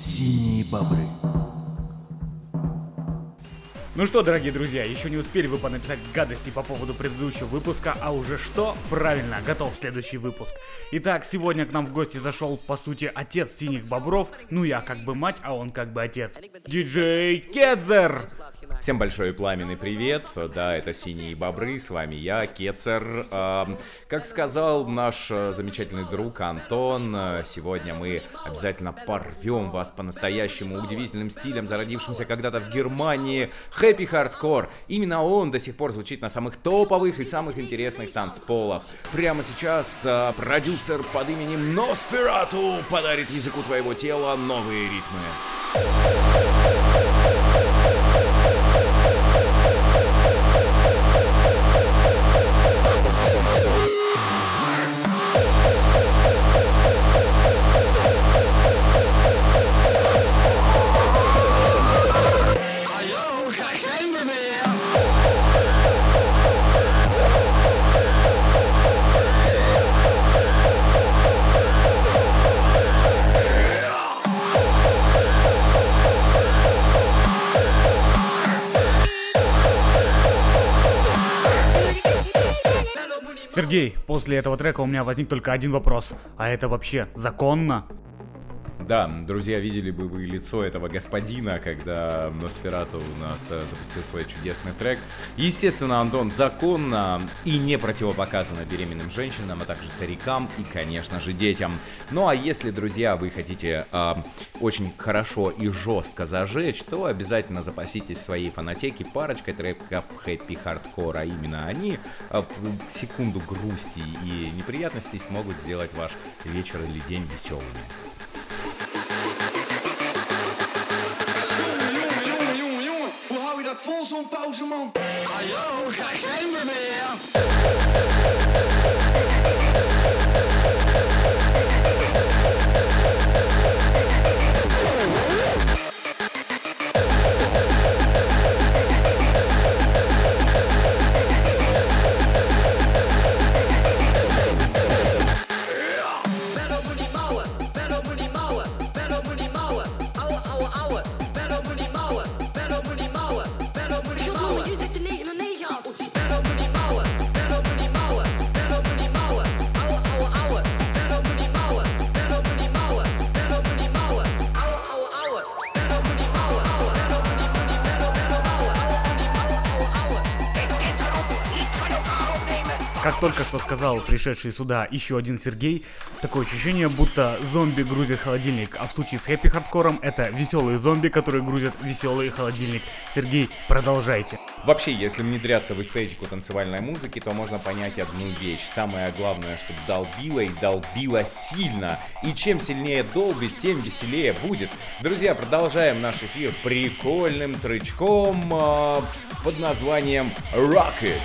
Синие бобры. Ну что, дорогие друзья, еще не успели вы понаписать гадости по поводу предыдущего выпуска, а уже что? Правильно, готов следующий выпуск. Итак, сегодня к нам в гости зашел, по сути, отец синих бобров, ну я как бы мать, а он как бы отец. Диджей Кецер! Всем большой пламенный привет, да, это Синие Бобры, с вами я, Кецер. Как сказал наш э, замечательный друг Антон, э, сегодня мы обязательно порвем вас по-настоящему удивительным стилем, зародившимся когда-то в Германии, happy hardcore. Именно он до сих пор звучит на самых топовых и самых интересных танцполах. Прямо сейчас э, продюсер под именем Носферату подарит языку твоего тела новые ритмы. После этого трека у меня возник только один вопрос. А это вообще законно? Да, друзья, видели бы вы лицо этого господина, когда Носферату у нас э, запустил свой чудесный трек. Естественно, Антон законно и не противопоказано беременным женщинам, а также старикам и, конечно же, детям. Ну а если, друзья, вы хотите э, очень хорошо и жестко зажечь, то обязательно запаситесь своей фонотеки парочкой треков хэппи хардкор, а именно они э, в секунду грусти и неприятностей смогут сделать ваш вечер или день веселыми. zo'n pauze, pauzeman. Hallo, ga jij me weer? Только что сказал пришедший сюда еще один Сергей, такое ощущение, будто зомби грузит холодильник, а в случае с хэппи хардкором это веселые зомби, которые грузят веселый холодильник. Сергей, продолжайте. Вообще, если внедряться в эстетику танцевальной музыки, то можно понять одну вещь. Самое главное, чтобы долбило и долбило сильно. И чем сильнее долбит, тем веселее будет. Друзья, продолжаем наш эфир прикольным трычком э, под названием Rocket.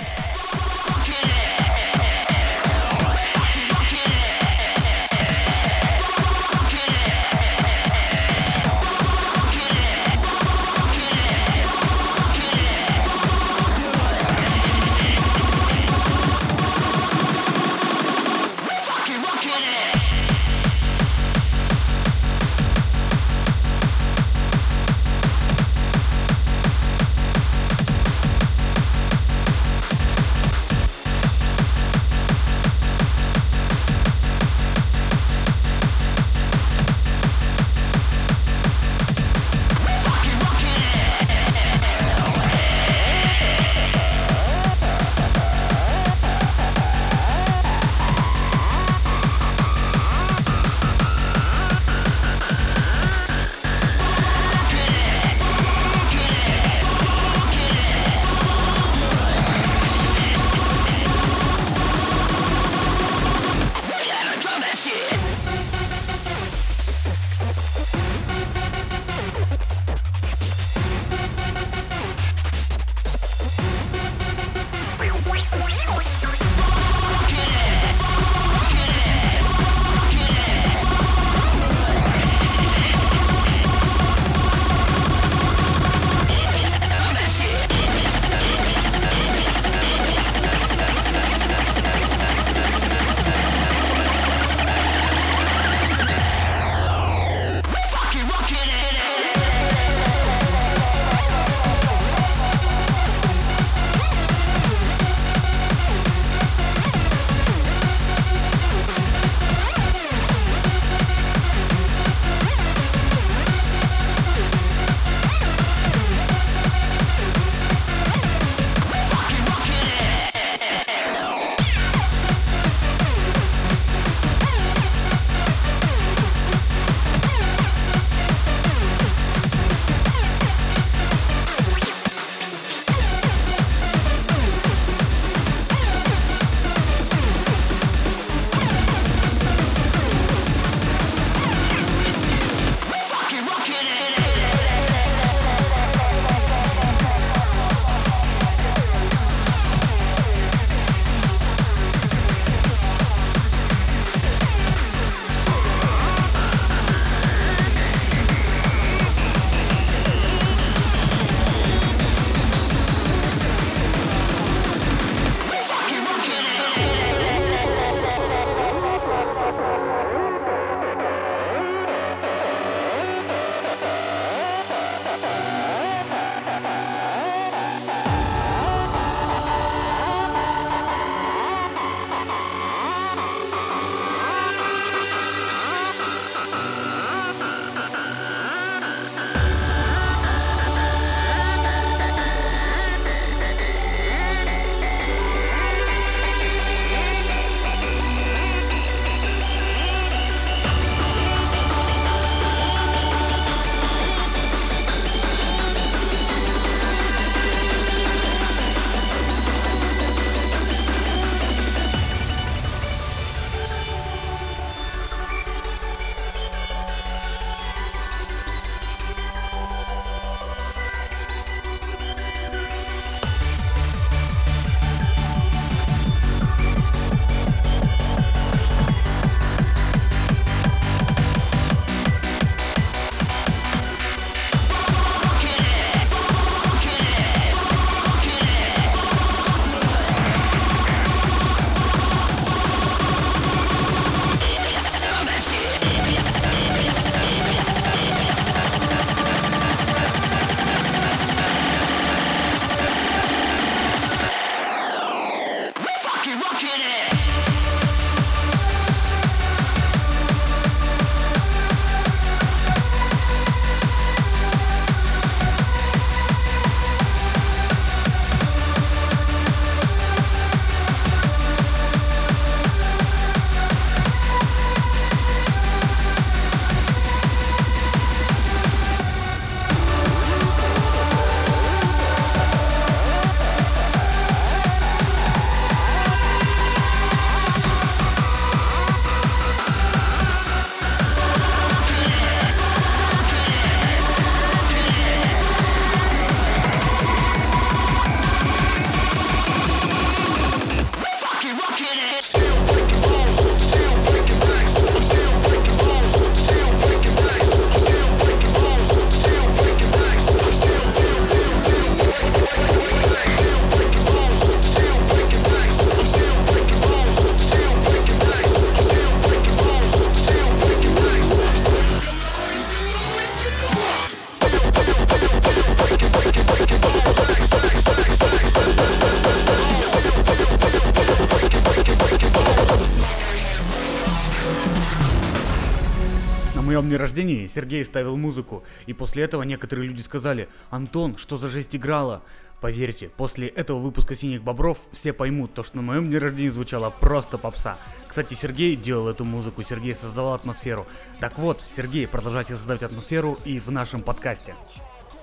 Дне рождения Сергей ставил музыку, и после этого некоторые люди сказали «Антон, что за жесть играла?» Поверьте, после этого выпуска «Синих бобров» все поймут, то, что на моем дне рождения звучала просто попса. Кстати, Сергей делал эту музыку, Сергей создавал атмосферу. Так вот, Сергей, продолжайте создавать атмосферу и в нашем подкасте.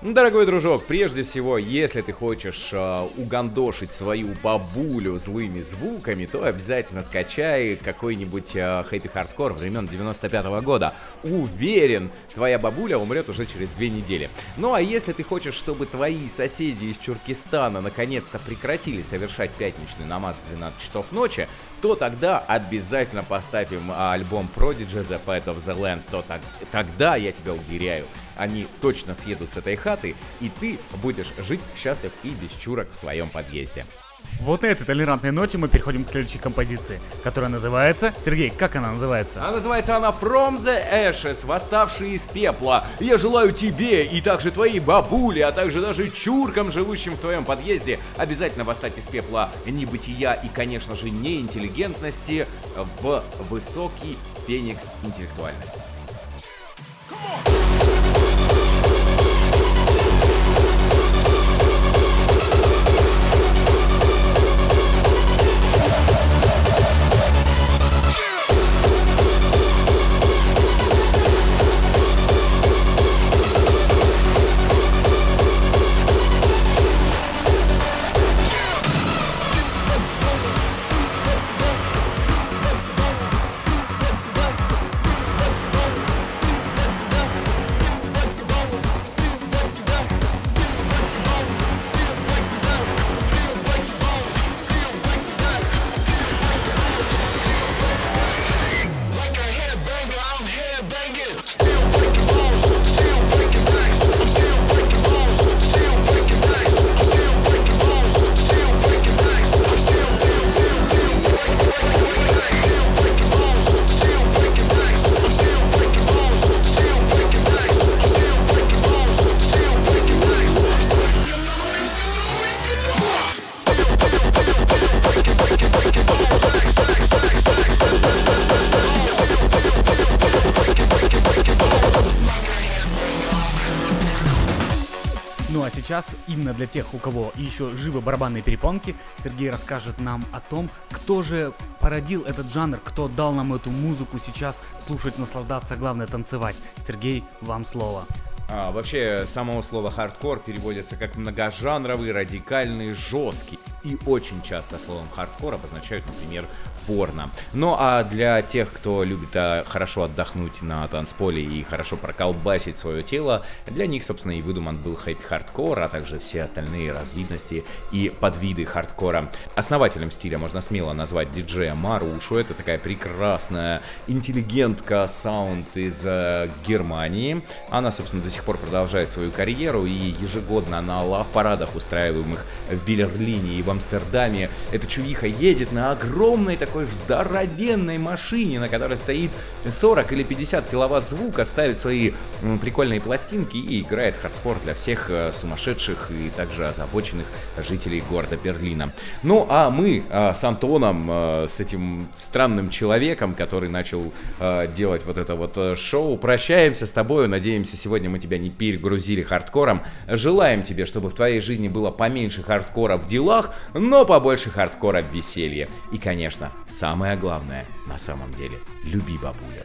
Ну, Дорогой дружок, прежде всего, если ты хочешь э, угандошить свою бабулю злыми звуками, то обязательно скачай какой-нибудь э, happy hardcore времен 95 года. Уверен, твоя бабуля умрет уже через две недели. Ну а если ты хочешь, чтобы твои соседи из Чуркистана наконец-то прекратили совершать пятничный намаз в 12 часов ночи, то тогда обязательно поставим а, альбом Prodigy The Fight of the Land, то так- тогда, я тебя уверяю, они точно съедут с этой хаты, и ты будешь жить счастлив и без чурок в своем подъезде. Вот на этой толерантной ноте мы переходим к следующей композиции, которая называется... Сергей, как она называется? А называется она From the Ashes, восставшие из пепла. Я желаю тебе и также твоей бабуле, а также даже чуркам, живущим в твоем подъезде, обязательно восстать из пепла небытия и, конечно же, неинтеллигентности в высокий феникс интеллектуальности. Именно для тех, у кого еще живы барабанные перепонки, Сергей расскажет нам о том, кто же породил этот жанр, кто дал нам эту музыку сейчас слушать, наслаждаться, а главное танцевать. Сергей, вам слово. А, вообще, само слово хардкор переводится как многожанровый, радикальный, жесткий. И очень часто словом хардкор обозначают, например, порно. Ну а для тех, кто любит а, хорошо отдохнуть на танцполе и хорошо проколбасить свое тело, для них, собственно, и выдуман был happy hardcore, а также все остальные разновидности и подвиды хардкора. Основателем стиля можно смело назвать диджея Марушу. Это такая прекрасная интеллигентка саунд из э, Германии. Она, собственно, до сих пор продолжает свою карьеру и ежегодно на love парадах, устраиваемых в Берлине и в Амстердаме. Эта чувиха едет на огромной такой здоровенной машине, на которой стоит 40 или 50 киловатт звука, ставит свои прикольные пластинки и играет хардкор для всех э, сумасшедших и также озабоченных жителей города Берлина. Ну а мы э, с Антоном, э, с этим странным человеком, который начал делать вот это вот шоу, прощаемся с тобой. Надеемся, сегодня мы тебя не перегрузили хардкором. Желаем тебе, чтобы в твоей жизни было поменьше хардкора в делах, но побольше хардкора в веселье. И, конечно, самое главное, на самом деле, люби бабуля.